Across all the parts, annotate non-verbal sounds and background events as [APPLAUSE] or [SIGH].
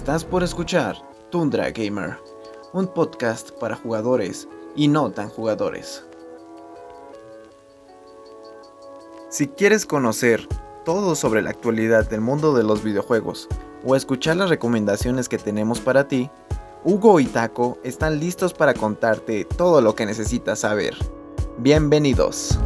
Estás por escuchar Tundra Gamer, un podcast para jugadores y no tan jugadores. Si quieres conocer todo sobre la actualidad del mundo de los videojuegos o escuchar las recomendaciones que tenemos para ti, Hugo y Taco están listos para contarte todo lo que necesitas saber. Bienvenidos.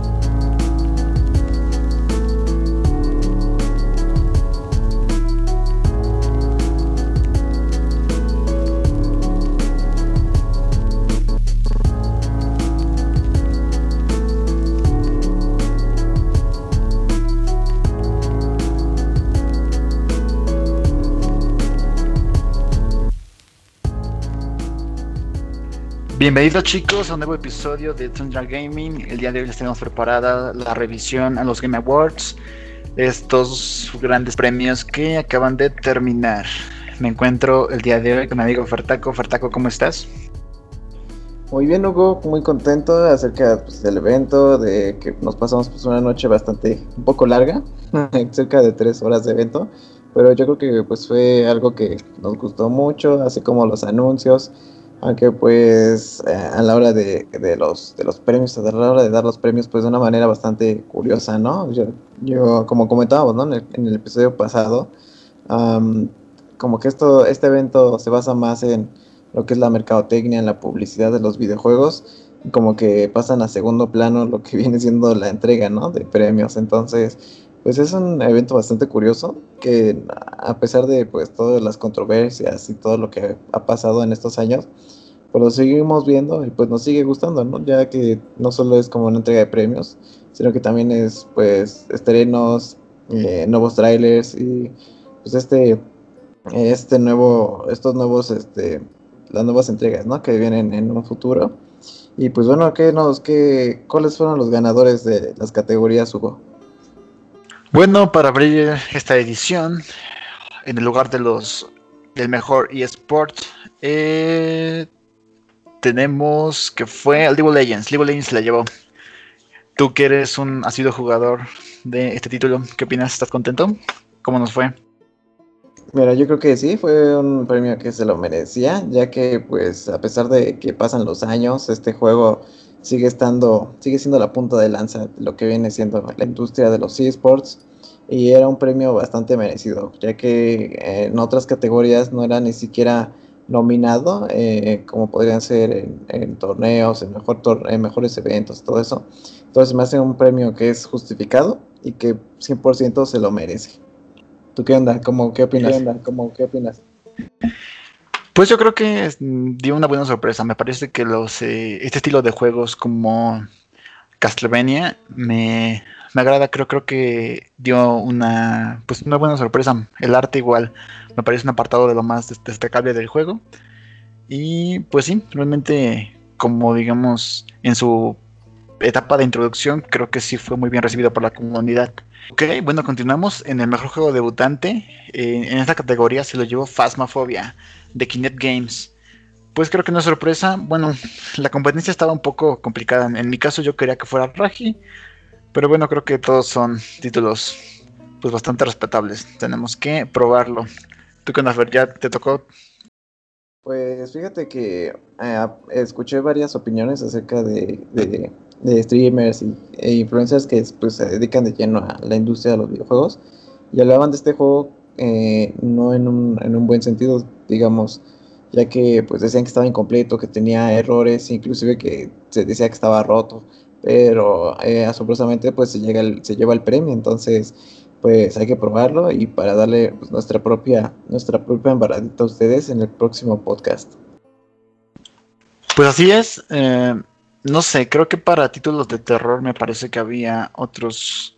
Bienvenidos chicos a un nuevo episodio de Tundra Gaming. El día de hoy les tenemos preparada la revisión a los Game Awards, estos grandes premios que acaban de terminar. Me encuentro el día de hoy con mi amigo Fertaco. Fertaco, ¿cómo estás? Muy bien, Hugo, muy contento acerca pues, del evento, de que nos pasamos pues, una noche bastante, un poco larga, [LAUGHS] cerca de tres horas de evento, pero yo creo que pues fue algo que nos gustó mucho, así como los anuncios, aunque pues eh, a la hora de, los, de los premios, a la hora de dar los premios, pues de una manera bastante curiosa, ¿no? Yo, yo como comentábamos, ¿no? En el, episodio pasado, como que esto, este evento se basa más en lo que es la mercadotecnia, en la publicidad de los videojuegos, como que pasan a segundo plano lo que [LAUGHS] viene siendo la entrega, ¿no? De premios. Entonces, pues es un evento bastante curioso que a pesar de pues todas las controversias y todo lo que ha pasado en estos años, pues lo seguimos viendo y pues nos sigue gustando, ¿no? Ya que no solo es como una entrega de premios, sino que también es pues estrenos, eh, nuevos trailers y pues este este nuevo estos nuevos este las nuevas entregas, ¿no? Que vienen en un futuro. Y pues bueno, ¿qué nos qué cuáles fueron los ganadores de las categorías Hugo? Bueno, para abrir esta edición, en el lugar de los del mejor eSport, eh, tenemos que fue el League of Legends. League of Legends la llevó. Tú que eres un asiduo jugador de este título, ¿qué opinas? ¿Estás contento? ¿Cómo nos fue? Mira, yo creo que sí, fue un premio que se lo merecía, ya que pues a pesar de que pasan los años, este juego sigue estando, sigue siendo la punta de lanza de lo que viene siendo la industria de los esports y era un premio bastante merecido, ya que en otras categorías no era ni siquiera nominado, eh, como podrían ser en, torneos, en, mejor en mejores eventos, todo eso. Entonces me hace un premio que es justificado y que 100% se lo merece. ¿Tú qué onda? ¿Cómo, qué opinas? ¿Qué onda? ¿Cómo, qué opinas? Pues yo creo que dio una buena sorpresa. Me parece que los eh, este estilo de juegos como Castlevania me, agrada. Creo, creo que dio una pues una buena sorpresa. El arte igual me parece un apartado de lo más destacable del juego. Y pues sí, realmente como digamos en su etapa de introducción creo que sí fue muy bien recibido por la comunidad. Ok, bueno, continuamos en el mejor juego debutante. Eh, en esta categoría se lo llevó Phasmophobia de Kinect Games. Pues creo que no es sorpresa. Bueno, [LAUGHS] la competencia estaba un poco complicada. En mi caso yo quería que fuera Raji. Pero bueno, creo que todos son títulos pues bastante respetables. Tenemos que probarlo. ¿Tú qué onda, ¿Ya te tocó? Pues fíjate que eh, escuché varias opiniones acerca de, de, streamers y, e influencers que pues, se dedican de lleno a la industria de los videojuegos y hablaban de este juego eh, no en un, en un buen sentido, digamos, ya que pues decían que estaba incompleto, que tenía errores, inclusive que se decía que estaba roto, pero eh, asombrosamente pues se, llega se lleva el premio, entonces pues hay que probarlo y para darle pues, nuestra propia nuestra propia embaradita a ustedes en el próximo podcast. Pues así es, eh, no sé, creo que para títulos de terror me parece que había otros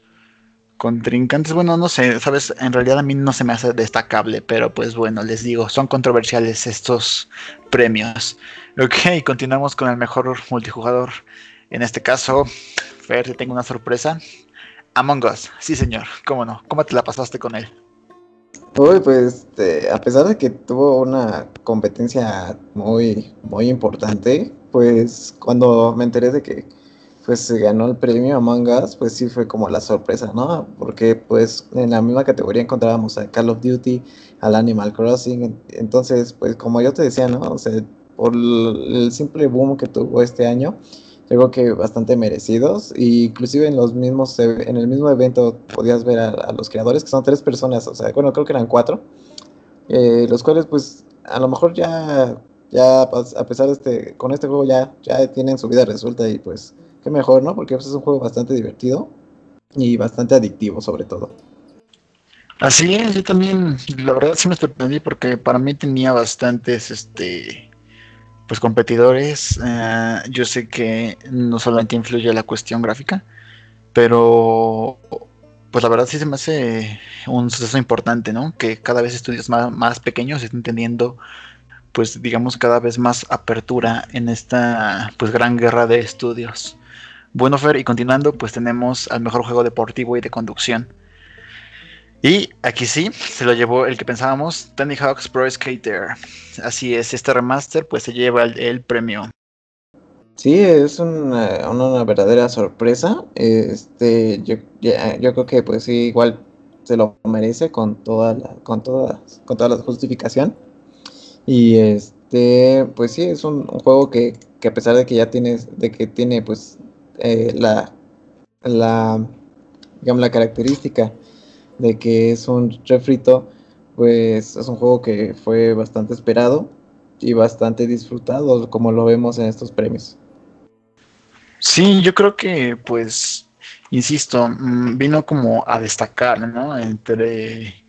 contrincantes, bueno, no sé, sabes, en realidad a mí no se me hace destacable, pero pues bueno, les digo, son controversiales estos premios. Ok, continuamos con el mejor multijugador. En este caso, Fer, te tengo una sorpresa. Among Us, sí señor, cómo no, ¿cómo te la pasaste con él? Uy, pues este, a pesar de que tuvo una competencia muy, muy importante, pues cuando me enteré de que pues se ganó el premio Among Us, pues sí fue como la sorpresa, ¿no? Porque pues en la misma categoría encontrábamos a Call of Duty, al Animal Crossing, entonces pues como yo te decía, ¿no? O sea, por el simple boom que tuvo este año, yo creo que bastante merecidos, e inclusive en los mismos, en el mismo evento podías ver a, los creadores, que son tres personas, o sea, bueno, creo que eran cuatro, eh, los cuales pues a lo mejor ya, ya a pesar de este, con este juego ya, ya tienen su vida resuelta y pues mejor, ¿no? Porque es un juego bastante divertido y bastante adictivo sobre todo. Así es, yo también, la verdad sí me sorprendí porque para mí tenía bastantes, este, pues competidores. Eh, yo sé que no solamente influye la cuestión gráfica, pero pues la verdad sí se me hace un suceso importante, ¿no? Que cada vez estudios más, más pequeños estén teniendo, pues digamos, cada vez más apertura en esta, pues gran guerra de estudios. Bueno, Fer, y continuando, pues tenemos al mejor juego deportivo y de conducción. Y aquí sí, se lo llevó el que pensábamos, Tony Hawk's Pro Skater. Así es, este remaster pues se lleva el, premio. Sí, es una, una, verdadera sorpresa. Este, yo, yo creo que pues sí, igual se lo merece con toda la, con toda, con toda la justificación. Y este, pues sí, es un, un juego que, que, a pesar de que ya tienes, de que tiene pues eh, la, la, digamos, la característica de que es un refrito, pues es un juego que fue bastante esperado y bastante disfrutado, como lo vemos en estos premios. Sí, yo creo que, pues, insisto, mm, vino como a destacar, ¿no? Entre,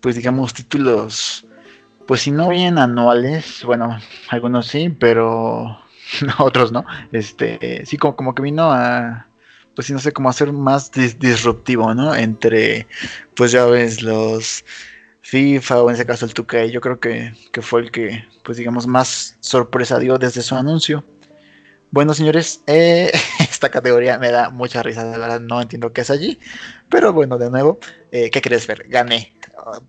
pues, digamos, títulos, pues, si no bien anuales, bueno, algunos sí, pero [LAUGHS] otros no. Este, sí, como, como que vino a, pues sí, no sé, cómo hacer más disruptivo, ¿no? Entre, pues ya ves, los FIFA o en ese caso el 2K, yo creo que, fue el que, pues digamos, más sorpresa dio desde su anuncio. Bueno, señores, eh, [LAUGHS] esta categoría me da mucha risa, de verdad no entiendo qué es allí, pero bueno, de nuevo, eh, ¿qué quieres ver? Gané,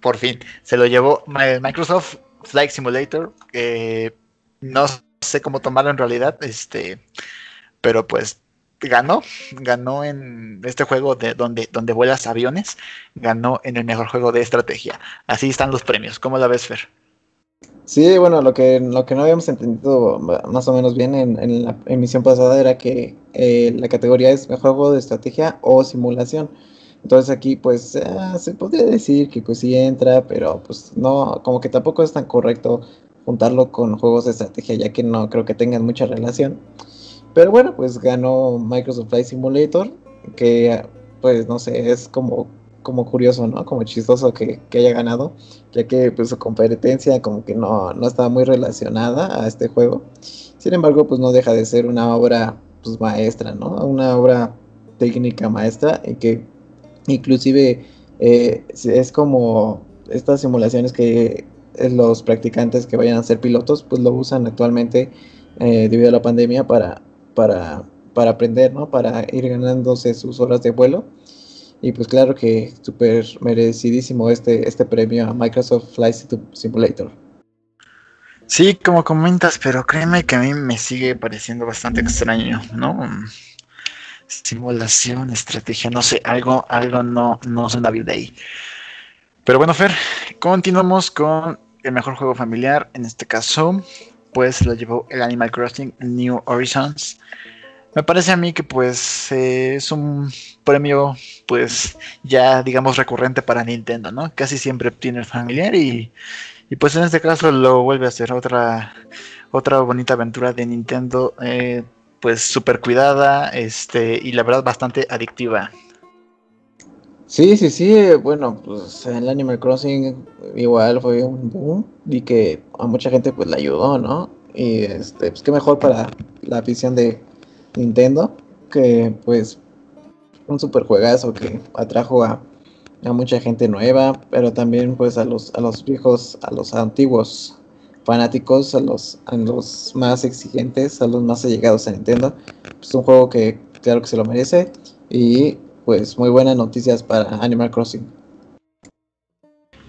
por fin, se lo llevó Microsoft Flight Simulator, no sé cómo tomarlo en realidad, este, pero pues ganó, ganó en este juego de donde, donde vuelas aviones, ganó en el mejor juego de estrategia. Así están los premios. ¿Cómo la ves, Fer? Sí, bueno, lo que, lo que no habíamos entendido más o menos bien en, la emisión pasada era que eh, la categoría es mejor juego de estrategia o simulación. Entonces aquí pues eh, se podría decir que pues sí entra, pero pues no, como que tampoco es tan correcto juntarlo con juegos de estrategia, ya que no creo que tengan mucha relación. Pero bueno, pues ganó Microsoft Flight Simulator, que pues no sé, es como, como curioso, ¿no? Como chistoso que, haya ganado, ya que pues su competencia como que no, no estaba muy relacionada a este juego. Sin embargo, pues no deja de ser una obra pues maestra, ¿no? Una obra técnica maestra y que inclusive eh, es como estas simulaciones que los practicantes que vayan a ser pilotos pues lo usan actualmente eh, debido a la pandemia para para, para aprender, ¿no? Para ir ganándose sus horas de vuelo. Y pues claro que súper merecidísimo este, este premio a Microsoft Flight Simulator. Sí, como comentas, pero créeme que a mí me sigue pareciendo bastante extraño, ¿no? Simulación, estrategia, no sé, algo, algo no, no suena bien de ahí. Pero bueno, Fer, continuamos con el mejor juego familiar, en este caso, pues lo llevó el Animal Crossing New Horizons. Me parece a mí que pues es un premio pues ya digamos recurrente para Nintendo, ¿no? Casi siempre tiene el familiar y, y pues en este caso lo vuelve a hacer otra otra bonita aventura de Nintendo eh, pues súper cuidada este y la verdad bastante adictiva. Sí, sí, sí, bueno, pues el Animal Crossing igual fue un boom y que a mucha gente pues le ayudó, ¿no? Y este, pues qué mejor para la afición de Nintendo que pues un super juegazo que atrajo a, mucha gente nueva, pero también pues a los, a los viejos, a los antiguos fanáticos, a los, a los más exigentes, a los más allegados a Nintendo. Es un juego que claro que se lo merece y pues muy buenas noticias para Animal Crossing.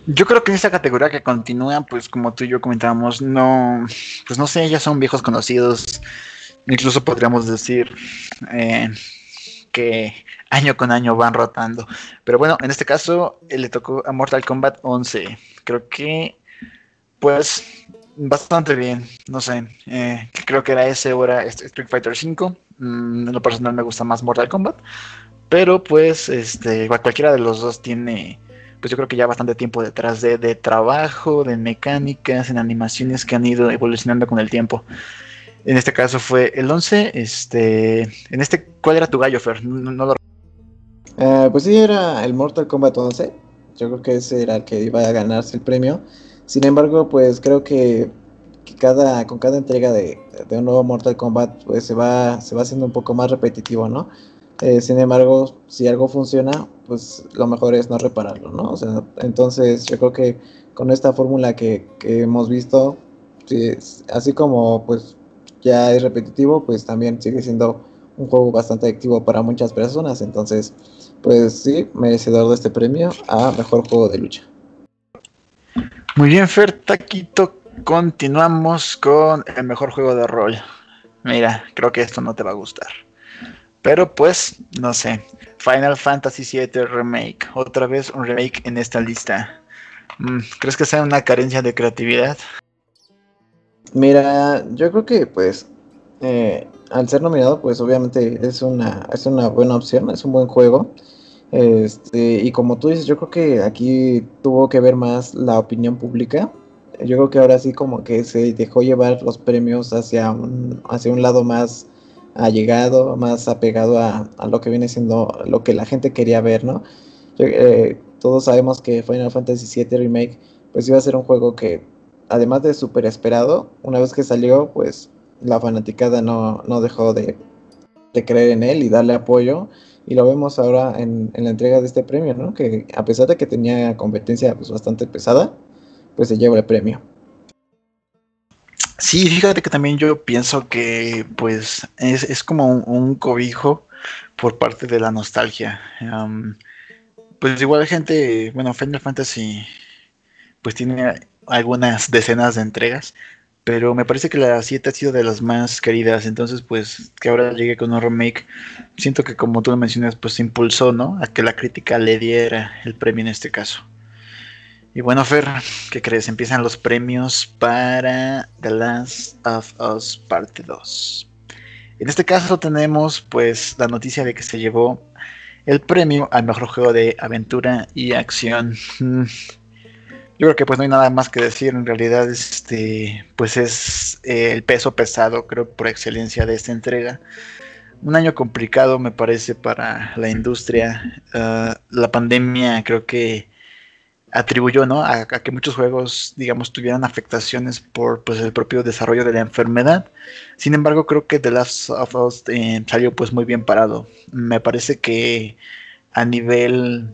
Yo creo que en esta categoría que continúa, pues como tú y yo comentábamos, no, pues no sé, ya son viejos conocidos. incluso podríamos decir eh, que año con año van rotando. Pero bueno, en este caso eh, le tocó a Mortal Kombat 11. Creo que, pues, bastante bien. No sé, eh, creo que era ese era Street Fighter 5. Mm, en lo personal me gusta más Mortal Kombat. Pero pues, este, cualquiera de los dos tiene, pues yo creo que ya bastante tiempo detrás de, de trabajo, de mecánicas, en animaciones que han ido evolucionando con el tiempo. En este caso fue el 11. Este, en este, ¿cuál era tu gallo, Fer? No, lo... Eh, pues sí, era el Mortal Kombat 11. Yo creo que ese era el que iba a ganarse el premio. Sin embargo, pues creo que, cada, con cada entrega de, un nuevo Mortal Kombat, pues se va, se va haciendo un poco más repetitivo, ¿no? Eh, sin embargo, si algo funciona, pues lo mejor es no repararlo, ¿no? O sea, entonces yo creo que con esta fórmula que, que hemos visto, así como pues ya es repetitivo, pues también sigue siendo un juego bastante activo para muchas personas. Entonces, pues sí, merecedor de este premio a mejor juego de lucha. Muy bien, Fer Taquito. Continuamos con el mejor juego de rol. Mira, creo que esto no te va a gustar. Pero pues, no sé. Final Fantasy VII Remake. Otra vez un remake en esta lista. Mm, ¿Crees que sea una carencia de creatividad? Mira, yo creo que pues eh, al ser nominado, pues obviamente es una, es una buena opción, es un buen juego. Este, y como tú dices, yo creo que aquí tuvo que ver más la opinión pública. Yo creo que ahora sí como que se dejó llevar los premios hacia hacia un lado más allegado, más apegado a, lo que viene siendo lo que la gente quería ver, ¿no? Eh, todos sabemos que Final Fantasy VII Remake pues iba a ser un juego que además de súper esperado, una vez que salió, pues la fanaticada no, no dejó de, creer en él y darle apoyo. Y lo vemos ahora en, la entrega de este premio, ¿no? Que a pesar de que tenía competencia pues, bastante pesada, pues se lleva el premio. Sí, fíjate que también yo pienso que pues es, como un, cobijo por parte de la nostalgia. pues igual la gente, bueno, Final Fantasy pues tiene algunas decenas de entregas, pero me parece que la 7 ha sido de las más queridas, entonces pues que ahora llegue con un remake, siento que como tú lo mencionas, pues impulsó, ¿no? A que la crítica le diera el premio en este caso. Y bueno, Fer, ¿qué crees? Empiezan los premios para The Last of Us Parte 2. En este caso tenemos pues la noticia de que se llevó el premio al mejor juego de aventura y acción. Mm, yo creo que pues no hay nada más que decir, en realidad este pues es eh, el peso pesado creo por excelencia de esta entrega. Un año complicado me parece para la industria. Ah, la pandemia creo que atribuyó ¿no? A, que muchos juegos digamos tuvieran afectaciones por pues, el propio desarrollo de la enfermedad. Sin embargo creo que The Last of Us eh, salió pues muy bien parado. Me parece que a nivel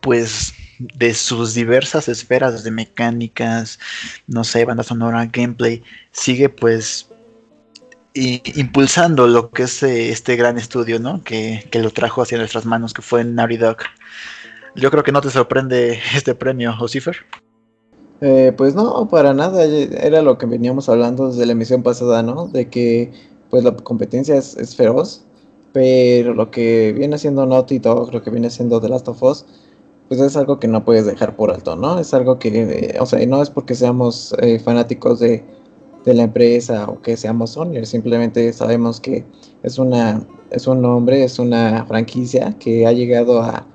pues de sus diversas esferas de mecánicas, no sé, banda sonora, gameplay, sigue pues impulsando lo que es eh, este gran estudio, ¿no? Que, lo trajo hacia nuestras manos, que fue Naughty Dog. Yo creo que no te sorprende [LAUGHS] este premio, Osifer. Eh, pues no, para nada. Era lo que veníamos hablando desde la emisión pasada, ¿no? De que pues la competencia es, feroz, pero lo que viene siendo Naughty Dog, lo que viene siendo The Last of Us, pues es algo que no puedes dejar por alto, ¿no? Es algo que, eh, o sea, no es porque seamos eh, fanáticos de, la empresa o que seamos Sony, simplemente sabemos que es una es un nombre, es una franquicia que ha llegado a,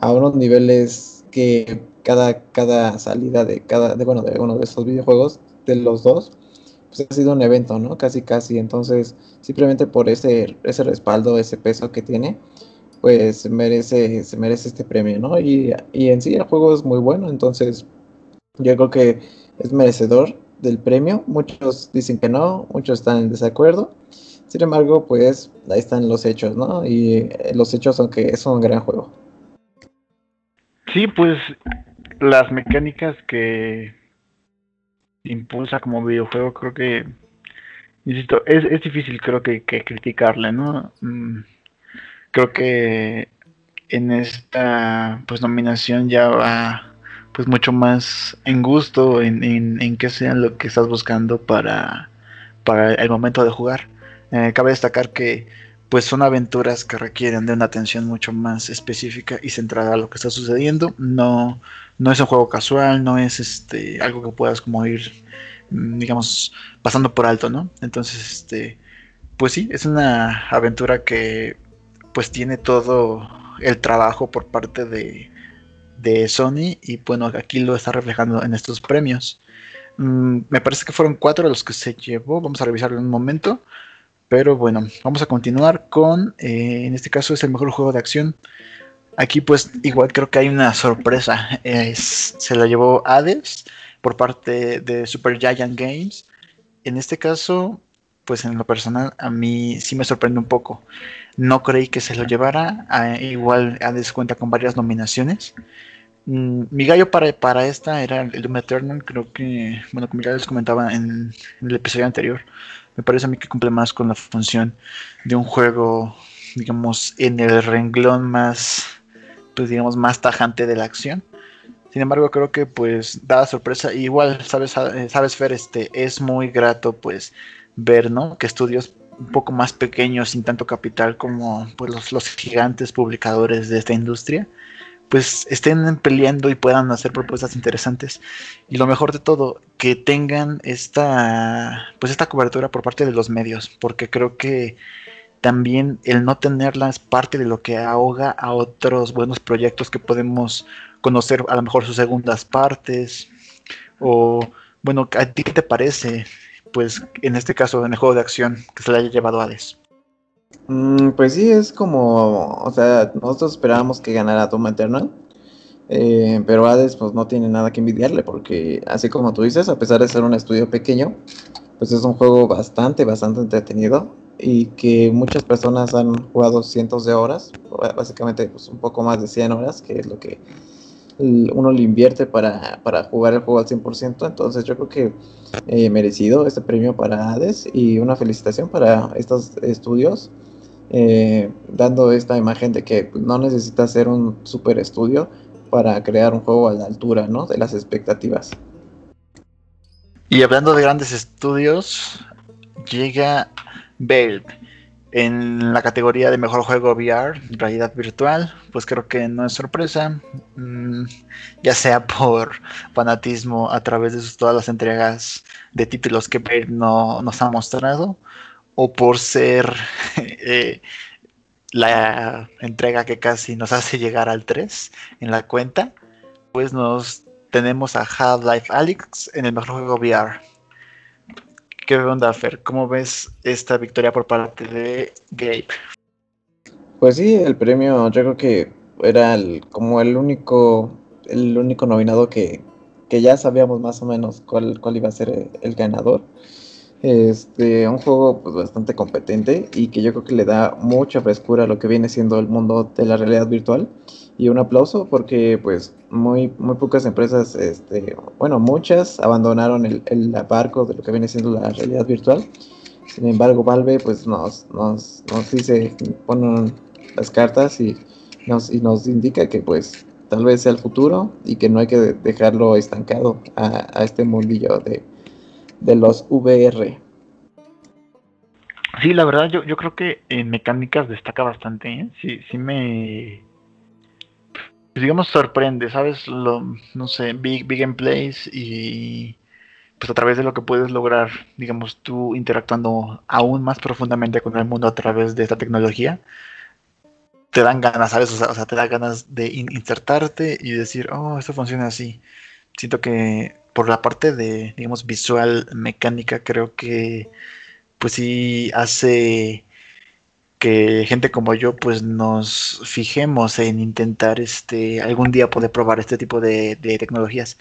unos niveles que cada, cada salida de cada de, bueno, de uno de estos videojuegos de los dos pues ha sido un evento, ¿no? Casi casi, entonces simplemente por ese ese respaldo, ese peso que tiene, pues merece, se merece este premio, ¿no? Y, en sí el juego es muy bueno, entonces yo creo que es merecedor del premio. Muchos dicen que no, muchos están en desacuerdo. Sin embargo, pues ahí están los hechos, ¿no? Y eh, los hechos son que es un gran juego. Sí, pues las mecánicas que impulsa como videojuego, creo que, insisto, es, es difícil creo que, que criticarle, ¿no? Mm, creo que en esta pues nominación ya va pues mucho más en gusto en, en, que sea lo que estás buscando para, para el momento de jugar. Eh, cabe destacar que pues son aventuras que requieren de una atención mucho más específica y centrada a lo que está sucediendo. No, no es un juego casual, no es este algo que puedas como ir, mm, digamos, pasando por alto, ¿no? Entonces, este, pues sí, es una aventura que pues tiene todo el trabajo por parte de, de Sony y bueno, aquí lo está reflejando en estos premios. Mm, me parece que fueron cuatro los que se llevó, vamos a revisarlo en un momento. Pero bueno, vamos a continuar con, eh, en este caso es el mejor juego de acción. Aquí pues igual creo que hay una sorpresa. se la llevó Hades por parte de Super Giant Games. En este caso, pues en lo personal a mí sí me sorprende un poco. No creí que se lo llevara. igual Hades cuenta con varias nominaciones. Mm, mi gallo para, para esta era el Doom Eternal. Creo que, bueno, como ya les comentaba en, el episodio anterior, me parece a mí que cumple más con la función de un juego, digamos, en el renglón más, pues digamos, más tajante de la acción. Sin embargo, creo que pues da sorpresa. igual, sabes, sabes, Fer, este, es muy grato pues ver, ¿no? Que estudios un poco más pequeños, sin tanto capital como pues, los gigantes publicadores de esta industria, pues estén peleando y puedan hacer propuestas interesantes. Y lo mejor de todo, que tengan esta, pues esta cobertura por parte de los medios, porque creo que también el no tenerla es parte de lo que ahoga a otros buenos proyectos que podemos conocer a lo mejor sus segundas partes. O, bueno, ¿a ti qué te parece? Pues en este caso, en el juego de acción que se le haya llevado a Hades. Mm, pues sí, es como, o sea, nosotros esperábamos que ganara Doom Eternal, eh, pero Hades pues no tiene nada que envidiarle porque así como tú dices, a pesar de ser un estudio pequeño, pues es un juego bastante, bastante entretenido y que muchas personas han jugado cientos de horas, básicamente pues un poco más de 100 horas, que es lo que uno le invierte para, para jugar el juego al 100%, entonces yo creo que eh, merecido este premio para Hades y una felicitación para estos estudios eh, dando esta imagen de que no necesita ser un super estudio para crear un juego a la altura ¿no? de las expectativas. Y hablando de grandes estudios, llega Valve en la categoría de mejor juego VR, realidad virtual, pues creo que no es sorpresa, mm, ya sea por fanatismo a través de todas las entregas de títulos que Valve no, nos ha mostrado, o por ser [LAUGHS] eh, la entrega que casi nos [LAUGHS] hace llegar al 3 en la cuenta, pues nos tenemos a Half-Life Alyx en el mejor juego VR. ¿Qué onda, Fer? ¿Cómo ves esta victoria por parte de Gabe? Pues sí, el premio yo creo que era como el único el único nominado que, ya sabíamos más o menos cuál, cuál iba a ser el ganador. Este, un juego pues, bastante competente y que yo creo que le da mucha frescura a lo que viene siendo el mundo de la realidad virtual. Y un aplauso porque pues muy, muy pocas empresas, este, bueno, muchas abandonaron el, el barco de lo que viene siendo la realidad virtual. Sin embargo, Valve pues nos, nos, nos dice, ponen las cartas y nos, y nos indica que pues tal vez sea el futuro y que no hay que dejarlo estancado a, a este mundillo de, de los VR. Sí, la verdad, yo, yo creo que en mecánicas destaca bastante. ¿eh? Sí, sí me. Pues, digamos, sorprende, ¿sabes? Lo, no sé, Big, big Gameplays y. Pues a través de lo que puedes lograr, digamos, tú interactuando aún más profundamente con el mundo a través de esta tecnología, te dan ganas, ¿sabes? O sea, te da ganas de insertarte y decir, oh, esto funciona así. Siento que por la parte de, digamos, visual, mecánica, creo que pues sí hace que gente como yo pues nos fijemos en intentar este algún día poder probar este tipo de, tecnologías.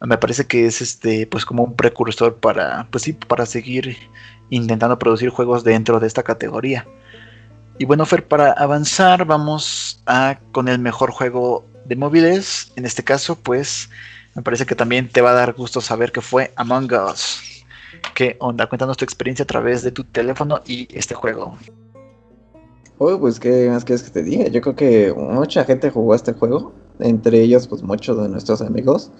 Me parece que es este pues como un precursor para pues sí para seguir intentando producir juegos dentro de esta categoría. Y bueno, Fer, para avanzar vamos a con el mejor juego de móviles, en este caso pues me parece que también te va a dar gusto saber que fue Among Us. ¿Qué onda? Cuéntanos tu experiencia a través de tu teléfono y este juego. Oh, pues qué más quieres que te diga. Yo creo que mucha gente jugó este juego, entre ellos pues muchos de nuestros amigos.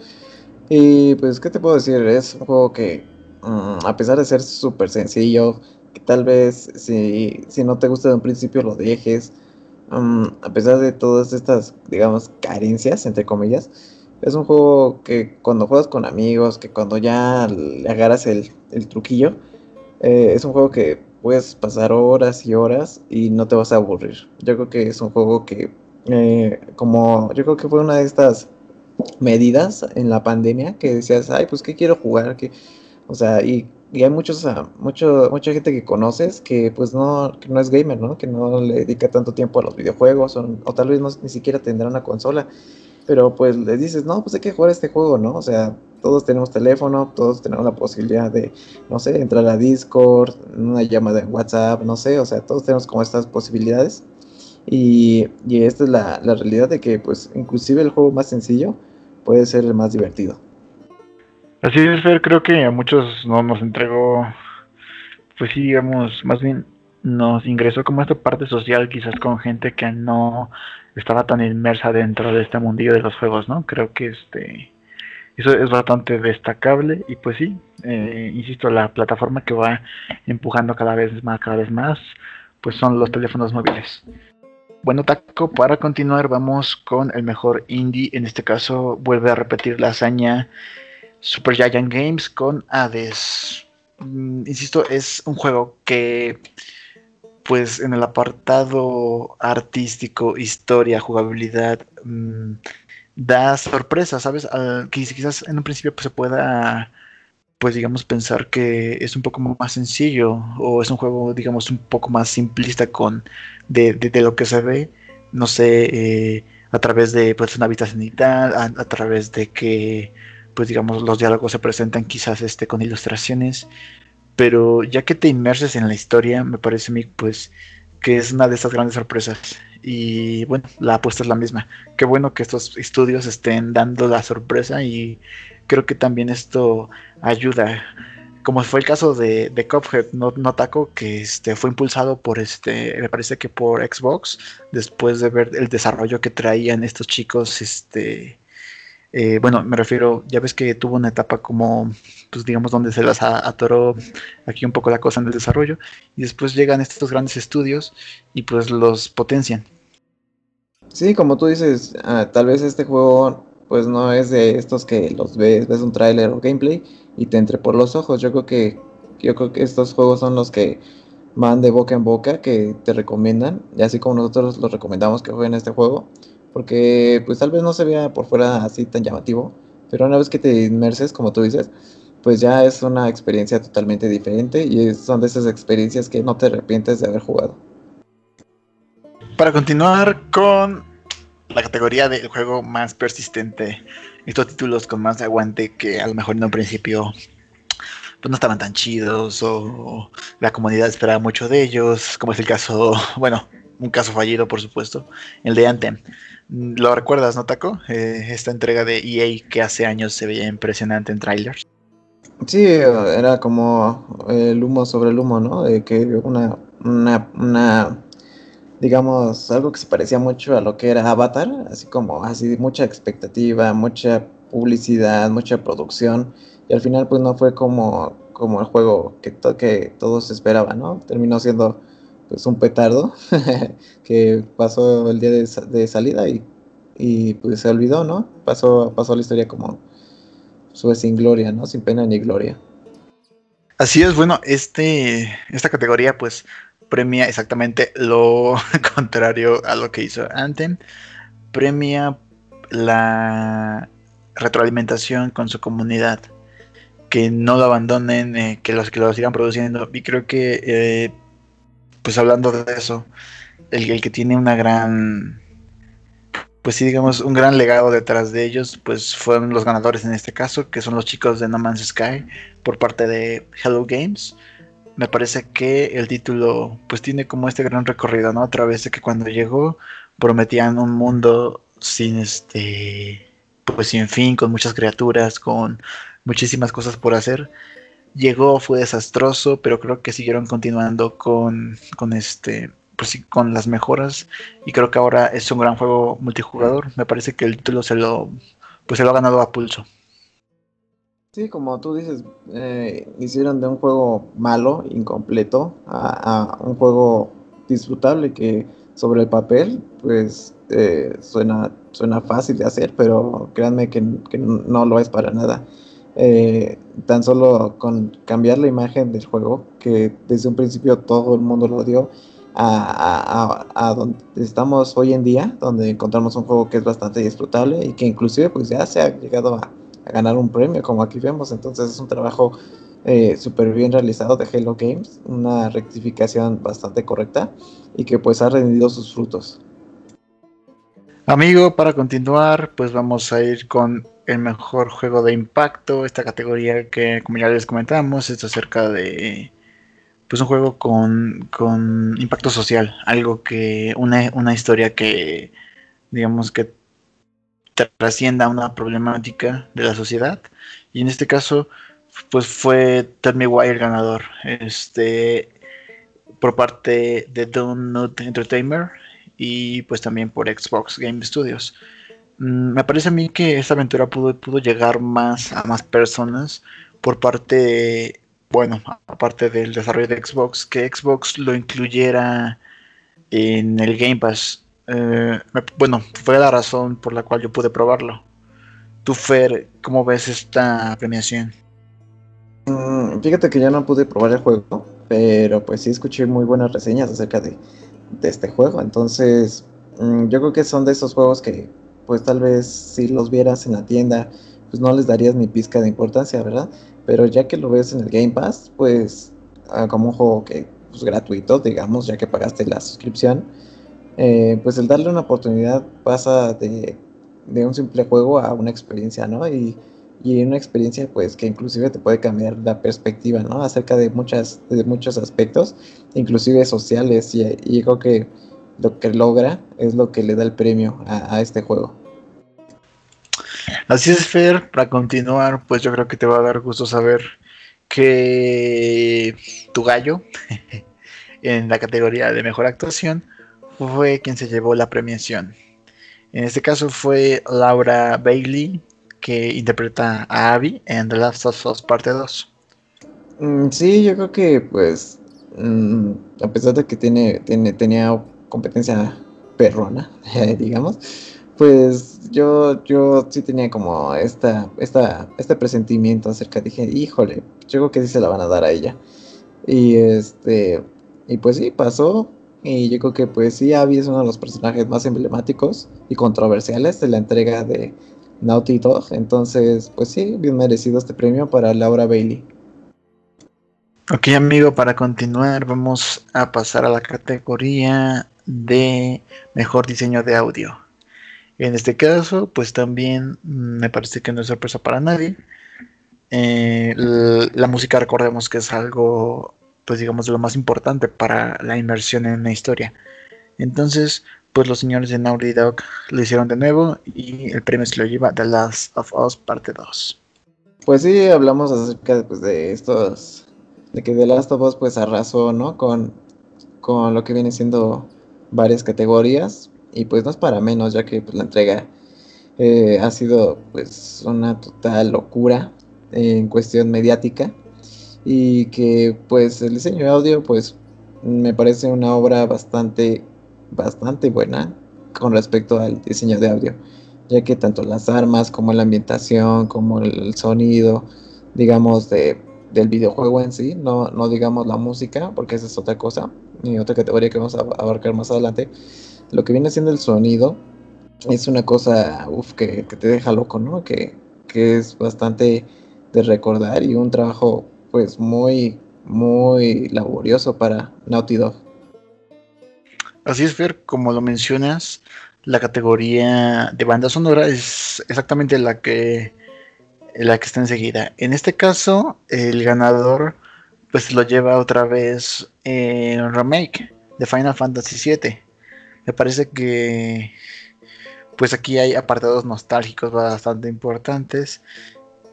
Y pues, ¿qué te puedo decir? Es un juego que, mm, a pesar de ser súper sencillo, que tal vez si, si no te gusta de un principio lo dejes. Mm, a pesar de todas estas, digamos, carencias, entre comillas, es un juego que cuando juegas con amigos, que cuando ya le agarras el, truquillo, eh, es un juego que puedes pasar horas y horas y no te vas a aburrir. Yo creo que es un juego que, eh, como, yo creo que fue una de estas medidas en la pandemia que decías, ay, pues, ¿qué quiero jugar? que O sea, y, hay muchos, uh, mucho, mucha gente que conoces que, pues, no, que no es gamer, ¿no? Que no le dedica tanto tiempo a los videojuegos o, o tal vez no, ni siquiera tendrá una consola. Pero, pues, le dices, no, pues hay que jugar este juego, ¿no? O sea, todos tenemos teléfono, todos tenemos la posibilidad de, no sé, entrar a Discord, una llamada en WhatsApp, no sé, o sea, todos tenemos como estas posibilidades. Y, y esta es la, la, realidad de que, pues, inclusive el juego más sencillo puede ser el más divertido. Así es, Fer, creo que a muchos no nos entregó, pues sí, digamos, más bien nos ingresó como esta parte social, quizás con gente que no estaba tan inmersa dentro de este mundillo de los juegos, ¿no? Creo que este eso es bastante destacable y pues sí, eh, insisto, la plataforma que va empujando cada vez más, cada vez más, pues son los teléfonos móviles. Bueno, Taco, para continuar vamos con el mejor indie. En este caso vuelve a repetir la hazaña Super Giant Games con Hades. Mm, insisto, es un juego que pues en el apartado artístico, historia, jugabilidad, mm, da sorpresa, ¿sabes? quizás en un principio pues, se pueda, pues digamos, pensar que es un poco más sencillo o es un juego, digamos, un poco más simplista con de, lo que se ve, no sé, eh, a través de pues una vista cenital, a, a, través de que, pues digamos, los diálogos se presentan quizás este con ilustraciones, pero ya que te inmerses en la historia, me parece a mí, pues, que es una de esas grandes sorpresas. Y bueno, la apuesta es la misma. Qué bueno que estos estudios estén dando la sorpresa y creo que también esto ayuda. Como fue el caso de, de no, no taco, que este, fue impulsado por este, me parece que por Xbox, después de ver el desarrollo que traían estos chicos, este, eh, bueno, me refiero, ya ves que tuvo una etapa como, pues digamos, donde se las atoró aquí un poco la cosa en el desarrollo, y después llegan estos grandes estudios y pues los potencian. Sí, como tú dices, ah, tal vez este juego pues no es de estos que los ves, ves un tráiler o gameplay y te entre por los ojos. Yo creo que yo creo que estos juegos son los que van de boca en boca, que te recomiendan, y así como nosotros los recomendamos que jueguen este juego, porque pues tal vez no se vea por fuera así tan llamativo, pero una vez que te inmerses, como tú dices, pues ya es una experiencia totalmente diferente y son de esas experiencias que no te arrepientes de haber jugado. Para continuar con la categoría del juego más persistente, estos títulos con más aguante que a lo mejor en un principio pues no estaban tan chidos o la comunidad esperaba mucho de ellos, como es el caso, [LAUGHS] bueno, un caso fallido por supuesto, el de Anthem. ¿Lo recuerdas, no, Taco? Eh, esta entrega de EA que hace años se veía impresionante en trailers. Sí, era como el humo sobre el humo, ¿no? De que una, una, una, digamos, algo que se parecía mucho a lo que era Avatar, así como, así, mucha expectativa, mucha publicidad, mucha producción, y al final pues no fue como, como el juego que, que todos esperaban, ¿no? Terminó siendo pues un petardo [LAUGHS] que pasó el día de, salida y, y, pues se olvidó, ¿no? Pasó, pasó la historia como su sin gloria, ¿no? Sin pena ni gloria. Así es, bueno, este, esta categoría pues premia exactamente lo [LAUGHS] contrario a lo que hizo Anthem. Premia la retroalimentación con su comunidad. Que no lo abandonen, eh, que los que lo sigan produciendo. Y creo que eh, pues hablando de eso, el, que tiene una gran, pues sí, digamos, un gran legado detrás de ellos, pues fueron los ganadores en este caso, que son los chicos de No Man's Sky por parte de Hello Games. Me parece que el título pues tiene como este gran recorrido, ¿no? A través de que cuando llegó prometían un mundo sin este pues sin fin, con muchas criaturas, con muchísimas cosas por hacer llegó, fue desastroso, pero creo que siguieron continuando con, con este pues sí, con las mejoras y creo que ahora es un gran juego multijugador. Me parece que el título se lo pues se lo ha ganado a pulso. Sí, como tú dices, eh, hicieron de un juego malo, incompleto, a, un juego disfrutable que sobre el papel, pues eh, suena, suena fácil de hacer, pero créanme que, no lo es para nada. Eh, tan solo con cambiar la imagen del juego, que desde un principio todo el mundo lo dio, a, donde estamos hoy en día, donde encontramos un juego que es bastante disfrutable y que inclusive pues ya se ha llegado a, ganar un premio, como aquí vemos. Entonces es un trabajo eh, súper bien realizado de Halo Games, una rectificación bastante correcta y que pues ha rendido sus frutos. Amigo, para continuar, pues vamos a ir con el mejor juego de impacto, esta categoría que como ya les comentamos, es acerca de pues un juego con, con impacto social, algo que, una, una historia que digamos que trascienda una problemática de la sociedad. Y en este caso, pues fue Me Why el ganador. Este por parte de Donut Entertainer y pues también por Xbox Game Studios. Mm, me parece a mí que esta aventura pudo, pudo llegar más a más personas por parte, bueno, aparte del desarrollo de Xbox, que Xbox lo incluyera en el Game Pass. Eh, bueno, fue la razón por la cual yo pude probarlo. Tú, Fer, ¿cómo ves esta premiación? Mm, fíjate que ya no pude probar el juego, pero pues sí escuché muy buenas reseñas acerca de, este juego. Entonces, mm, yo creo que son de esos juegos que, pues tal vez si los vieras en la tienda, pues no les darías ni pizca de importancia, ¿verdad? Pero ya que lo ves en el Game Pass, pues ah, como un juego que pues gratuito, digamos, ya que pagaste la suscripción, eh, pues el darle una oportunidad pasa de, un simple juego a una experiencia, ¿no? Y, y, una experiencia pues que inclusive te puede cambiar la perspectiva, ¿no? Acerca de, muchas, de muchos aspectos, inclusive sociales, y, y creo que lo que logra es lo que le da el premio a, este juego. Así es, Fer, para continuar, pues yo creo que te va a dar gusto saber que tu gallo [LAUGHS] en la categoría de mejor actuación fue quien se llevó la premiación. En este caso fue Laura Bailey, que interpreta a Abby en The Last of Us Parte 2. Mm, sí, yo creo que pues mm, a pesar de que tiene, tiene tenía competencia perrona, [LAUGHS] digamos, pues yo, yo sí tenía como esta, esta, este presentimiento acerca, dije, híjole, yo creo que sí se la van a dar a ella. Y este, y pues sí, pasó, y yo creo que pues sí, Abby es uno de los personajes más emblemáticos y controversiales de la entrega de Naughty Dog. Entonces, pues sí, bien merecido este premio para Laura Bailey. Ok, amigo, para continuar vamos a pasar a la categoría de mejor diseño de audio. En este caso, pues también me parece que no es sorpresa para nadie. Eh, la música, recordemos que es algo pues digamos, lo más importante para la inversión en una historia. Entonces, pues los señores de Naughty Dog lo hicieron de nuevo y el premio se lo lleva The Last of Us parte 2. Pues sí, hablamos acerca pues, de estos, de que The Last of Us pues arrasó, ¿no? Con, con lo que viene siendo varias categorías y pues no es para menos ya que pues, la entrega eh, ha sido pues una total locura en cuestión mediática. Y que pues el diseño de audio pues me parece una obra bastante bastante buena con respecto al diseño de audio ya que tanto las armas como la ambientación como el sonido digamos de, del videojuego en sí no, no digamos la música porque esa es otra cosa y otra categoría que vamos a abarcar más adelante lo que viene siendo el sonido es una cosa que, te deja loco no que, que es bastante de recordar y un trabajo pues muy, muy laborioso para Naughty Dog. Así es, Fer, como lo mencionas, la categoría de banda sonora es exactamente la que, la que está enseguida. En este caso, el ganador pues lo lleva otra vez en remake de Final Fantasy VII. Me parece que pues aquí hay apartados nostálgicos bastante importantes,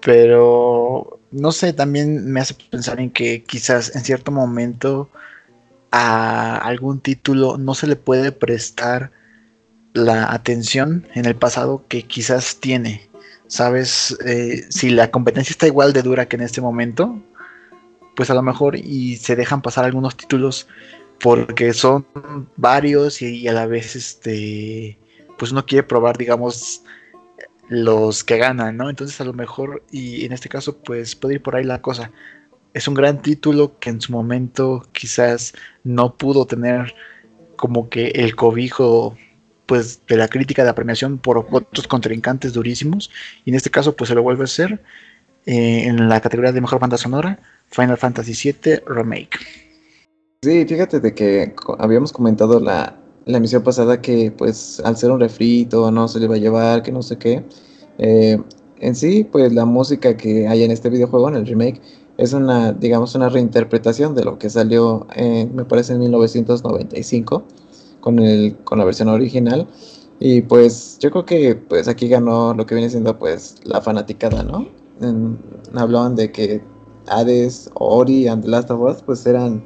pero no sé, también me hace pensar en que quizás en cierto momento a algún título no se le puede prestar la atención en el pasado que quizás tiene, ¿sabes? Eh, si la competencia está igual de dura que en este momento, pues a lo mejor y se dejan pasar algunos títulos porque son varios y, a la vez este pues uno quiere probar digamos los que ganan, ¿no? Entonces a lo mejor y en este caso pues puede ir por ahí la cosa. Es un gran título que en su momento quizás no pudo tener como que el cobijo pues de la crítica de la premiación por otros contrincantes durísimos y en este caso pues se lo vuelve a hacer eh, en la categoría de mejor banda sonora Final Fantasy VII Remake. Sí, fíjate de que habíamos comentado la, la emisión pasada que pues al ser un refrito no se le va a llevar, que no sé qué. Eh, en sí, pues la música que hay en este videojuego, en el remake, es una, digamos, una reinterpretación de lo que salió, en, me parece, en 1995 con, el, con la versión original. Y pues yo creo que pues aquí ganó lo que viene siendo pues la fanaticada, ¿no? hablaban de que Hades, Ori and The Last of Us pues eran,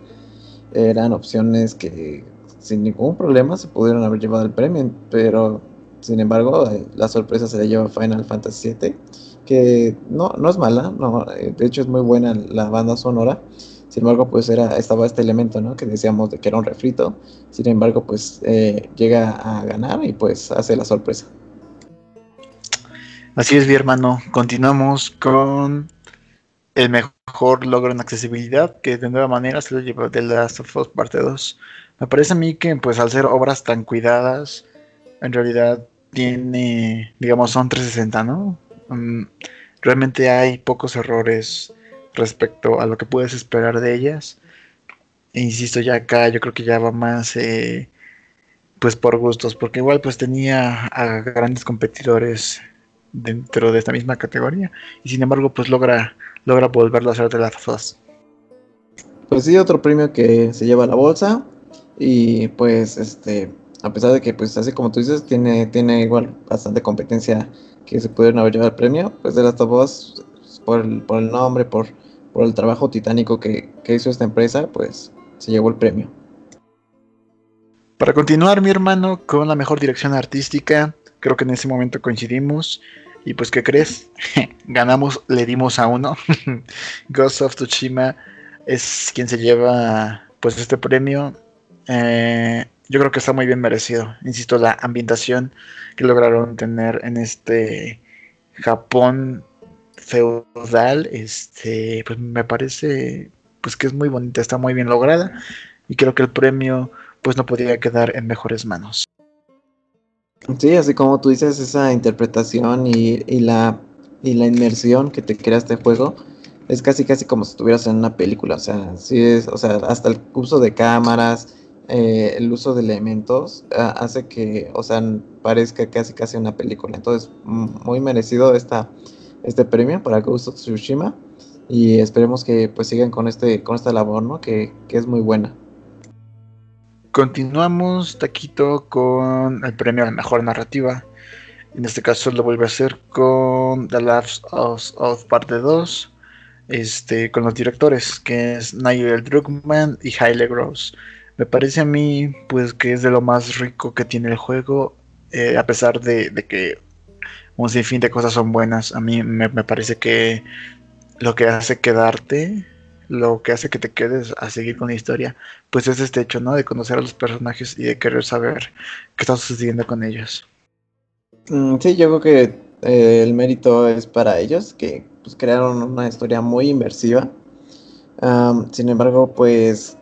eran opciones que sin ningún problema se pudieron haber llevado el premio, pero sin embargo eh, la sorpresa se la lleva Final Fantasy VII, que no, no es mala, no, eh, de hecho es muy buena la banda sonora sin embargo, pues era, estaba este elemento, ¿no? Que decíamos de que era un refrito. Sin embargo, pues eh, llega a ganar y pues hace la sorpresa. Así es, mi hermano. Continuamos con el mejor logro en accesibilidad, que de nueva manera se lo lleva de Last of Us parte 2. Me parece a mí que pues al ser obras tan cuidadas, en realidad tiene, digamos, son 360, ¿no? Mm, realmente hay pocos errores respecto a lo que puedes esperar de ellas. E insisto, ya acá yo creo que ya va más eh, pues por gustos, porque igual pues tenía a grandes competidores dentro de esta misma categoría y sin embargo pues logra logra volverlo a hacer de las dos. Pues sí, otro premio que se lleva a la bolsa y pues este a pesar de que pues así como tú dices tiene tiene igual bastante competencia que se pudieron haber llevado el premio, pues de las dos por el, por el nombre, por por el trabajo titánico que, hizo esta empresa, pues se llevó el premio. Para continuar, mi hermano, con la mejor dirección artística, creo que en ese momento coincidimos. Y pues, ¿qué crees? [LAUGHS] Ganamos, le dimos a uno. [LAUGHS] Ghost of Tsushima es quien se lleva pues este premio. Eh, yo creo que está muy bien merecido. Insisto, la ambientación que lograron tener en este Japón feudal, este, pues me parece pues que es muy bonita, está muy bien lograda y creo que el premio pues no podría quedar en mejores manos. Sí, así como tú dices, esa interpretación y, la, y la inmersión que te crea este juego es casi casi como si estuvieras en una película, o sea, sí es, o sea, hasta el uso de cámaras, eh, el uso de elementos hace que, o sea, parezca casi casi una película. Entonces, muy merecido esta este premio para Ghost of Tsushima y esperemos que pues sigan con este con esta labor, ¿no? Que, es muy buena. Continuamos, Taquito, con el premio a la mejor narrativa. En este caso lo vuelve a hacer con The Last of, Parte 2, este, con los directores, que es Nigel Druckmann y Haile Gross. Me parece a mí, pues, que es de lo más rico que tiene el juego, eh, a pesar de, de, que un sinfín de cosas son buenas. A mí me, parece que lo que hace quedarte, lo que hace que te quedes a seguir con la historia, pues es este hecho, ¿no? De conocer a los personajes y de querer saber qué está sucediendo con ellos. Mm, sí, yo creo que eh, el mérito es para ellos, que pues, crearon una historia muy inmersiva. sin embargo, pues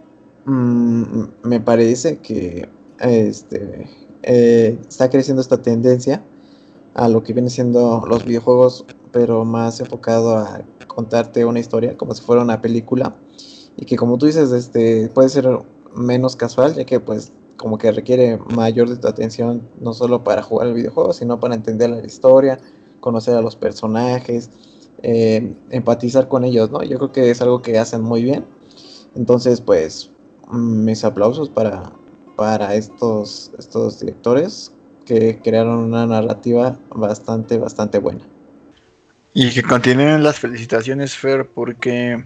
mm, me parece que este, eh, está creciendo esta tendencia a lo que viene siendo los videojuegos, pero más enfocado a contarte una historia como si fuera una película y que como tú dices, este puede ser menos casual, ya que pues como que requiere mayor de tu atención no solo para jugar el videojuego, sino para entender la historia, conocer a los personajes, eh, empatizar con ellos, ¿no? Yo creo que es algo que hacen muy bien. Entonces, pues, mis aplausos para, para estos, estos directores que crearon una narrativa bastante, bastante buena. Y que continúen las felicitaciones, Fer, porque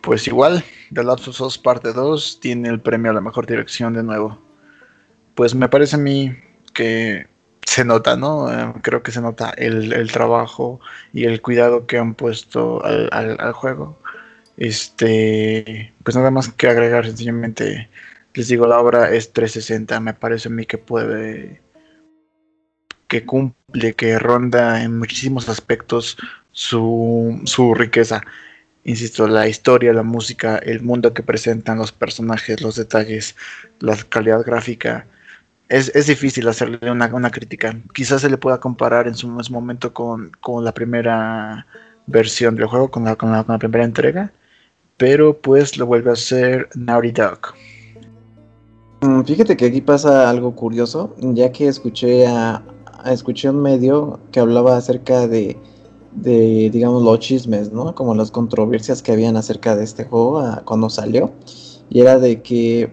pues igual, The Last of Us Parte 2 tiene el premio a la mejor dirección de nuevo. Pues me parece a mí que se nota, ¿no? Eh, creo que se nota el, trabajo y el cuidado que han puesto al, juego. Este, pues nada más que agregar, sencillamente les digo, la obra es 360, me parece a mí que puede, que cumple, que ronda en muchísimos aspectos su, su riqueza. Insisto, la historia, la música, el mundo que presentan, los personajes, los detalles, la calidad gráfica, es, difícil hacerle una, una, crítica. Quizás se le pueda comparar en su, momento con, la primera versión del juego, con la, con la, primera entrega, pero pues lo vuelve a hacer Naughty Dog. Mm, fíjate que aquí pasa algo curioso, ya que escuché a, escuché un medio que hablaba acerca de, de, digamos, los chismes, ¿no? Como las controversias que habían acerca de este juego cuando salió. Y era de que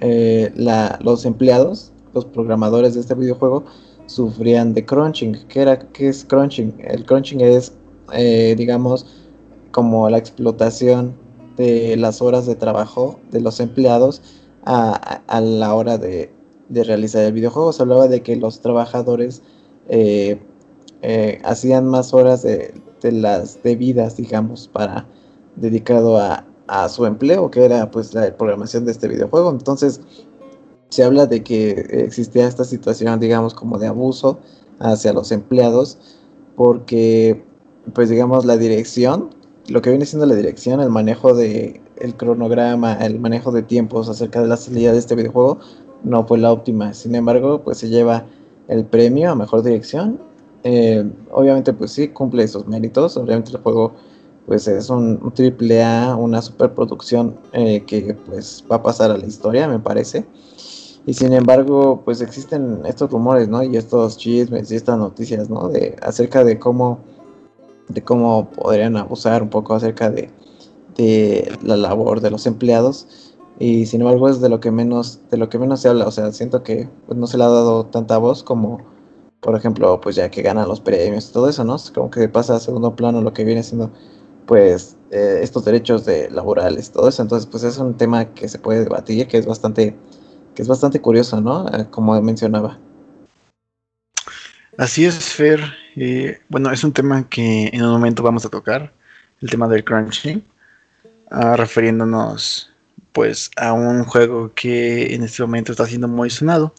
eh, los empleados los programadores de este videojuego sufrían de crunching. ¿Qué, era, qué es crunching? El crunching es, eh, digamos, como la explotación de las horas de trabajo de los empleados a, la hora de, realizar el videojuego. Se hablaba de que los trabajadores eh, eh, hacían más horas de, las debidas, digamos, para dedicado a, a, su empleo, que era pues la programación de este videojuego. Entonces, se habla de que existía esta situación, digamos, como de abuso hacia los empleados, porque, pues digamos, la dirección, lo que viene siendo la dirección, el manejo de el cronograma, el manejo de tiempos acerca de la salida de este videojuego, no fue la óptima. Sin embargo, pues se lleva el premio a mejor dirección. Eh, obviamente, pues sí, cumple esos méritos. Obviamente el juego pues es un, triple A, una superproducción eh, que pues va a pasar a la historia, me parece. Y sin embargo, pues existen estos rumores, ¿no? Y estos chismes y estas noticias, ¿no? De acerca de cómo de cómo podrían abusar un poco acerca de, de la labor de los empleados y sin embargo es de lo que menos de lo que menos se habla o sea siento que pues, no se le ha dado tanta voz como por ejemplo pues ya que ganan los premios y todo eso no como que pasa a segundo plano lo que viene siendo pues eh, estos derechos de laborales todo eso entonces pues es un tema que se puede debatir que es bastante que es bastante curioso, ¿no? Eh, como mencionaba. Así es, Fer. bueno, es un tema que en un momento vamos a tocar, el tema del crunching, ah, refiriéndonos pues a un juego que en este momento está siendo muy sonado.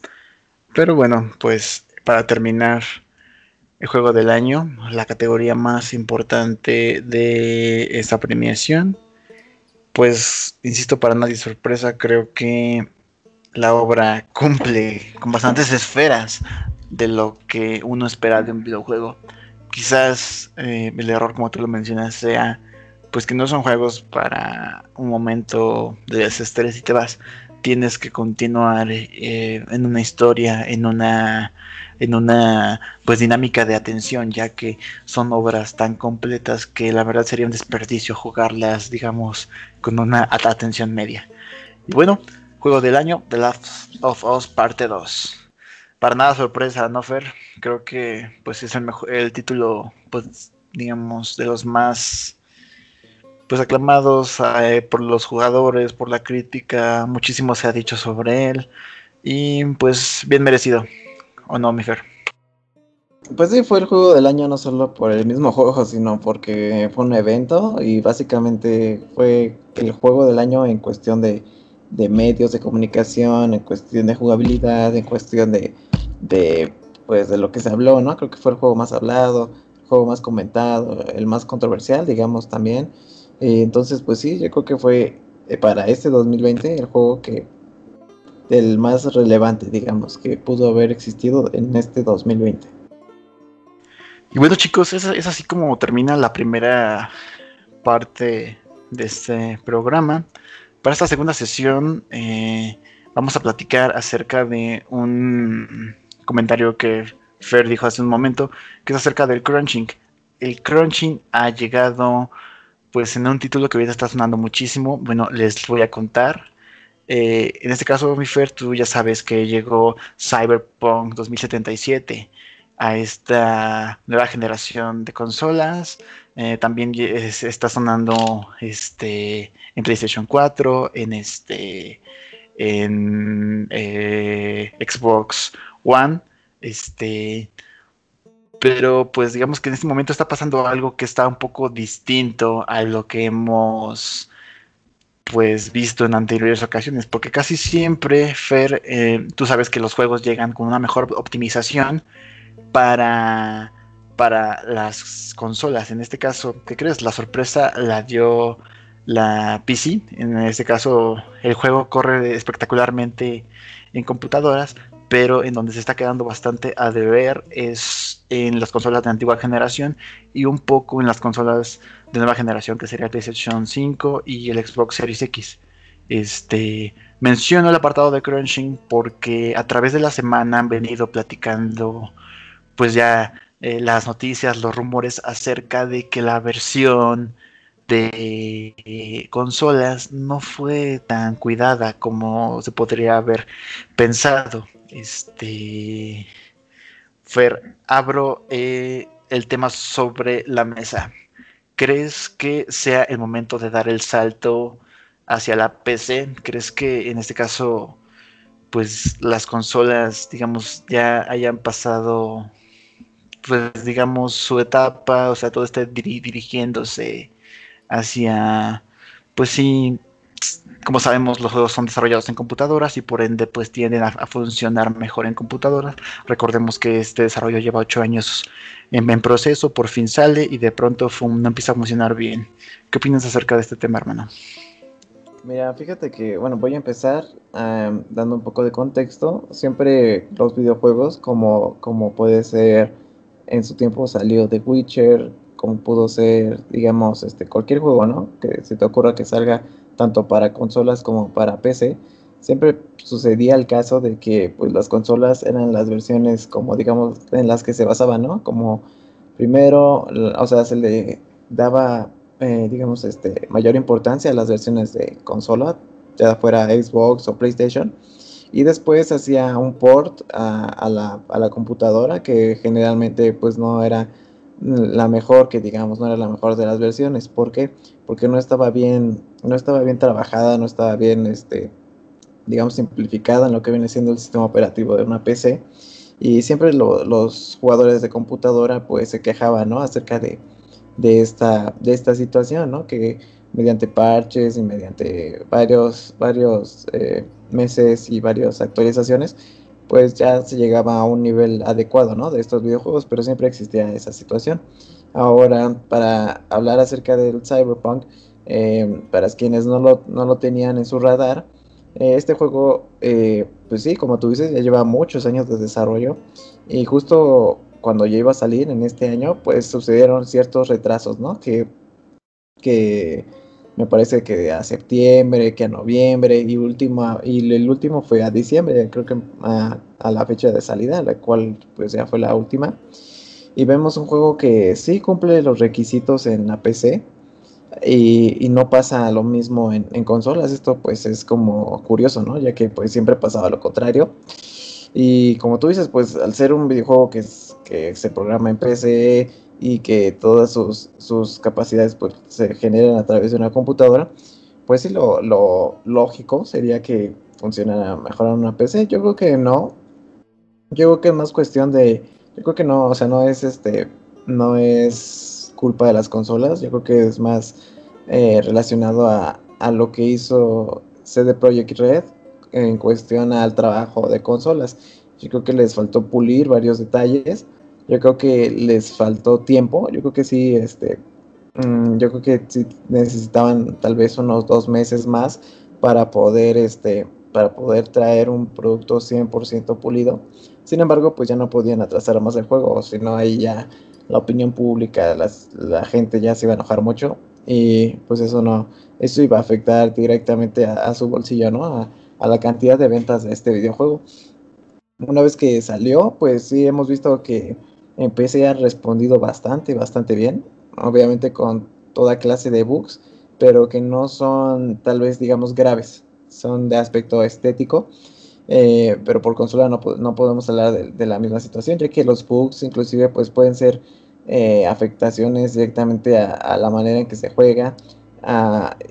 Pero bueno, pues para terminar el juego del año, la categoría más importante de esta premiación, pues insisto, para nadie sorpresa, creo que la obra cumple con bastantes esferas de lo que uno espera de un videojuego. Quizás eh, el error, como tú lo mencionas, sea pues que no son juegos para un momento de desestrés y te vas. Tienes que continuar eh, en una historia, en una, en una pues dinámica de atención, ya que son obras tan completas que la verdad sería un desperdicio jugarlas, digamos, con una atención media. Y bueno, Juego del año, The Last of Us Parte 2. Para nada sorpresa, ¿no, Fer? Creo que pues es el mejor, el título, pues, digamos, de los más pues aclamados eh, por los jugadores, por la crítica, muchísimo se ha dicho sobre él y pues bien merecido, ¿o no, mi Fer? Pues sí, fue el juego del año no solo por el mismo juego, sino porque fue un evento y básicamente fue el juego del año en cuestión de medios de comunicación, en cuestión de jugabilidad, en cuestión de, pues, de lo que se habló, ¿no? Creo que fue el juego más hablado, el juego más comentado, el más controversial, digamos, también. Eh, entonces, pues sí, yo creo que fue eh, para este 2020 el juego que el más relevante, digamos, que pudo haber existido en este 2020. Y bueno, chicos, es, es así como termina la primera parte de este programa. Para esta segunda sesión eh, vamos a platicar acerca de un comentario que Fer dijo hace un momento, que es acerca del crunching. El crunching ha llegado pues en un título que ahorita está sonando muchísimo. Bueno, les voy a contar. Eh, en este caso, mi Fer, tú ya sabes que llegó Cyberpunk 2077 a esta nueva generación de consolas. Eh, también está sonando este en PlayStation 4, en este en eh, Xbox One. Este, pero pues digamos que en este momento está pasando algo que está un poco distinto a lo que hemos pues visto en anteriores ocasiones, porque casi siempre, Fer, eh, tú sabes que los juegos llegan con una mejor optimización para, para las consolas. En este caso, ¿qué crees? La sorpresa la dio la PC. En este caso, el juego corre espectacularmente en computadoras, pero en donde se está quedando bastante a deber es en las consolas de antigua generación y un poco en las consolas de nueva generación que sería el PlayStation 5 y el Xbox Series X. Este, menciono el apartado de crunching porque a través de la semana han venido platicando pues ya eh, las noticias, los rumores acerca de que la versión de consolas no fue tan cuidada como se podría haber pensado. Este. Fer, abro eh, el tema sobre la mesa. ¿Crees que sea el momento de dar el salto hacia la PC? ¿Crees que en este caso, pues las consolas, digamos, ya hayan pasado, pues digamos, su etapa, o sea, todo esté dirigiéndose hacia, pues sí, como sabemos, los juegos son desarrollados en computadoras y por ende pues tienden a, funcionar mejor en computadoras. Recordemos que este desarrollo lleva ocho años en, proceso, por fin sale y de pronto no empieza a funcionar bien. ¿Qué opinas acerca de este tema, hermano? Mira, fíjate que, bueno, voy a empezar dando un poco de contexto. Siempre los videojuegos, como, como puede ser, en su tiempo salió The Witcher, como pudo ser, digamos, este, cualquier juego, ¿no? Que se te ocurra que salga tanto para consolas como para PC, siempre sucedía el caso de que pues las consolas eran las versiones como digamos en las que se basaban, ¿no? Como primero, o sea, se le daba eh, digamos este mayor importancia a las versiones de consola, ya fuera Xbox o PlayStation, y después hacía un port a, la, a la computadora que generalmente pues no era la mejor, que digamos no era la mejor de las versiones. Porque no estaba bien, no estaba bien trabajada, no estaba bien, este, digamos, simplificada en lo que viene siendo el sistema operativo de una PC. Y siempre los jugadores de computadora pues se quejaban, ¿no? Acerca de, de, esta, de esta situación, ¿no? Que mediante parches y mediante varios, varios eh, meses y varias actualizaciones, pues ya se llegaba a un nivel adecuado, ¿no? De estos videojuegos, pero siempre existía esa situación. Ahora, para hablar acerca del Cyberpunk, eh, para quienes no lo, no lo, tenían en su radar, eh, este juego, eh, pues sí, como tú dices, ya lleva muchos años de desarrollo y justo cuando ya iba a salir en este año, pues sucedieron ciertos retrasos, ¿no? Que, que me parece que a septiembre, que a noviembre y última y el último fue a diciembre, creo que a, la fecha de salida, la cual pues ya fue la última. Y vemos un juego que sí cumple los requisitos en la PC y, no pasa lo mismo en, en, consolas. Esto pues es como curioso, ¿no? Ya que pues siempre pasaba lo contrario. Y como tú dices, pues al ser un videojuego que, es, que se programa en PC, y que todas sus, sus capacidades pues, se generan a través de una computadora, pues sí, lo, lo lógico sería que funcionara mejor en una PC. Yo creo que no. Yo creo que es más cuestión de. Yo creo que no, o sea, no es este. No es culpa de las consolas. Yo creo que es más eh, relacionado a, a lo que hizo CD Projekt Red en cuestión al trabajo de consolas. Yo creo que les faltó pulir varios detalles yo creo que les faltó tiempo. Yo creo que sí, este, mm, yo creo que sí necesitaban tal vez unos dos meses más para poder, este, para poder traer un producto 100% pulido. Sin embargo, pues ya no podían atrasar más el juego, sino ahí ya la opinión pública, la gente ya se iba a enojar mucho y pues eso no, eso iba a afectar directamente a, su bolsillo, ¿no? A, a, la cantidad de ventas de este videojuego. Una vez que salió, pues sí hemos visto que en PC ha respondido bastante, bastante bien. Obviamente con toda clase de bugs, pero que no son tal vez digamos graves. Son de aspecto estético. Eh, pero por consola no, no podemos hablar de, la misma situación, ya que los bugs inclusive pues pueden ser eh, afectaciones directamente a, la manera en que se juega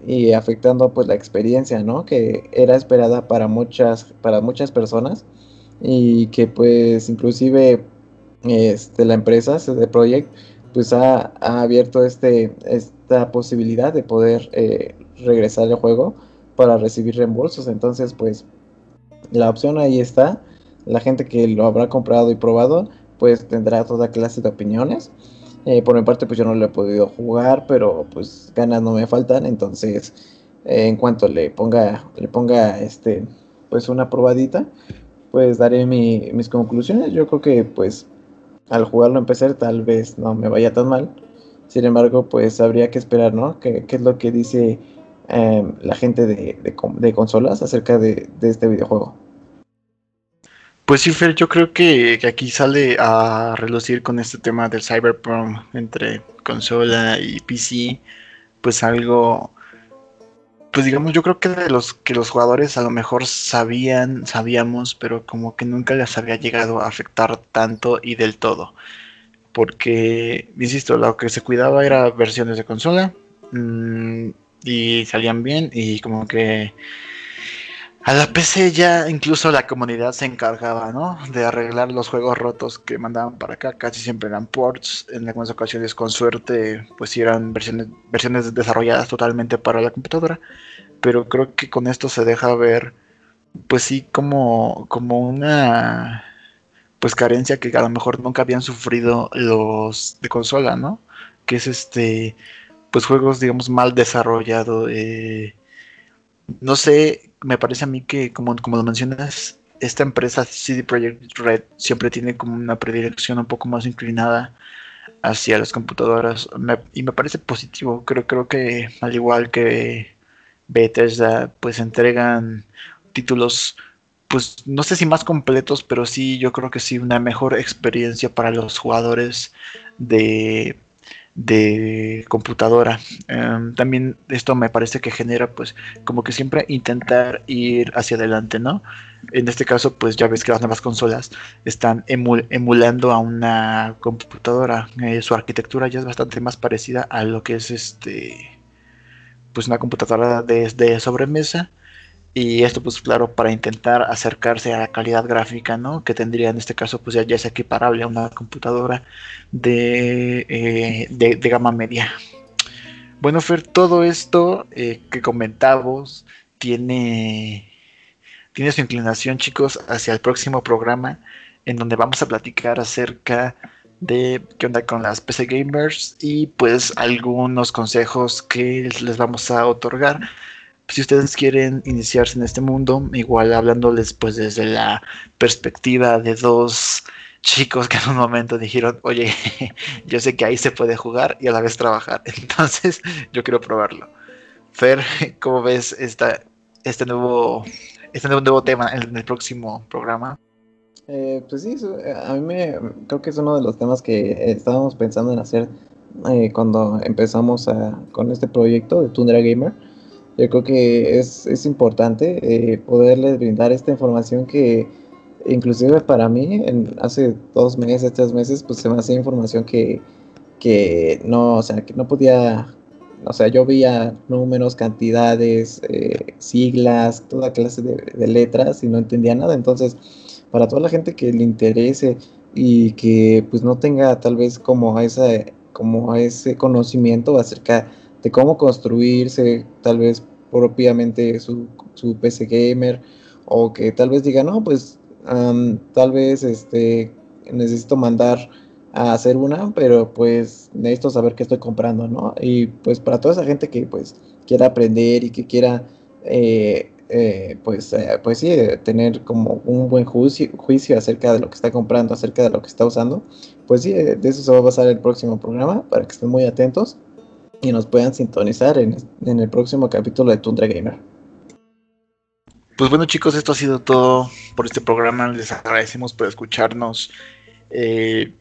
y afectando pues la experiencia, ¿no? Que era esperada para muchas, para muchas personas y que pues inclusive este, la empresa CD Projekt pues ha, abierto este, esta posibilidad de poder eh, regresar al juego para recibir reembolsos. Entonces, pues la opción ahí está. La gente que lo habrá comprado y probado, pues tendrá toda clase de opiniones. Eh, por mi parte, pues yo no lo he podido jugar, pero pues ganas no me faltan. Entonces, eh, en cuanto le ponga, le ponga este, pues una probadita, pues daré mis conclusiones. Yo creo que pues al jugarlo en PC tal vez no me vaya tan mal. Sin embargo, pues habría que esperar, ¿no? ¿Qué, es lo que dice em, la gente de, consolas acerca de, este videojuego? Pues sí, Fer, yo creo que, que, aquí sale a relucir con este tema del Cyberpunk entre consola y PC, pues algo pues digamos, yo creo que de los que los jugadores a lo mejor sabían, sabíamos, pero como que nunca les había llegado a afectar tanto y del todo. Porque, insisto, lo que se cuidaba era versiones de consola mm, y salían bien y como que a la PC ya incluso la comunidad se encargaba, ¿no? De arreglar los juegos rotos que mandaban para acá. Casi siempre eran ports. En algunas ocasiones, con suerte, pues eran versiones, versiones desarrolladas totalmente para la computadora. Pero creo que con esto se deja ver, pues sí, como, como una pues carencia que a lo mejor nunca habían sufrido los de consola, ¿no? Que es este, pues juegos, digamos, mal desarrollados. Eh, no sé, me parece a mí que, como, como lo mencionas, esta empresa CD Projekt Red siempre tiene como una predilección un poco más inclinada hacia las computadoras y me parece positivo. Creo, creo que al igual que Bethesda, pues entregan títulos, pues no sé si más completos, pero sí, yo creo que sí, una mejor experiencia para los jugadores de de computadora. Em, también esto me parece que genera pues como que siempre intentar ir hacia adelante, ¿no? En este caso pues ya ves que las nuevas consolas están emulando a una computadora. Eh, su arquitectura ya es bastante más parecida a lo que es este pues una computadora de, de sobremesa y esto pues claro para intentar acercarse a la calidad gráfica no que tendría en este caso pues ya, es equiparable a una computadora de, eh, de, gama media. Bueno Fer todo esto eh, que comentamos tiene tiene su inclinación chicos hacia el próximo programa en donde vamos a platicar acerca de qué onda con las PC gamers y pues algunos consejos que les vamos a otorgar si ustedes quieren iniciarse en este mundo, igual hablándoles pues desde la perspectiva de dos chicos que en un momento dijeron, oye, [LAUGHS] yo sé que ahí se puede jugar y a la vez trabajar, [LAUGHS] entonces yo quiero probarlo. Fer, ¿cómo ves esta, este, nuevo, este nuevo, tema en el próximo programa? Eh, pues sí, a mí me creo que es uno de los temas que estábamos pensando en hacer eh, cuando empezamos con este proyecto de Tundra Gamer yo creo que es, es importante eh, poderles brindar esta información que inclusive para mí en, hace dos meses, tres meses, pues se me hacía información que, que no, o sea, que no podía, o sea, yo veía números, cantidades, eh, siglas, toda clase de, letras y no entendía nada. Entonces, para toda la gente que le interese y que pues no tenga tal vez como esa, como ese conocimiento acerca de cómo construirse tal vez propiamente su, su PC gamer o que tal vez diga, no, pues tal vez este necesito mandar a hacer una, pero pues necesito saber qué estoy comprando, ¿no? Y pues para toda esa gente que pues quiera aprender y que quiera eh, eh, pues, eh, pues sí, tener como un buen juicio, juicio acerca de lo que está comprando, acerca de lo que está usando, pues sí, de eso se va a basar el próximo programa para que estén muy atentos y nos puedan sintonizar en, el próximo capítulo de Tundra Gamer. Pues bueno chicos, esto ha sido todo por este programa. Les agradecemos por escucharnos. Eh,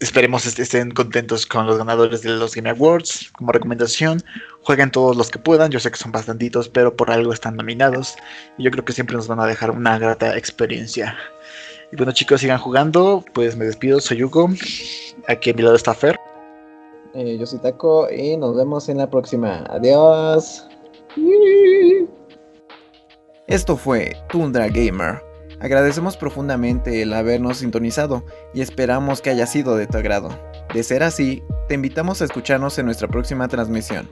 esperemos estén contentos con los ganadores de los Game Awards. Como recomendación, jueguen todos los que puedan. Yo sé que son bastantitos, pero por algo están nominados. Y yo creo que siempre nos van a dejar una grata experiencia. Y bueno chicos, sigan jugando. Pues me despido, soy Hugo. Aquí a mi lado está Fer. Eh, yo soy Taco y nos vemos en la próxima. Adiós. Esto fue Tundra Gamer. Agradecemos profundamente el habernos sintonizado y esperamos que haya sido de tu agrado. De ser así, te invitamos a escucharnos en nuestra próxima transmisión.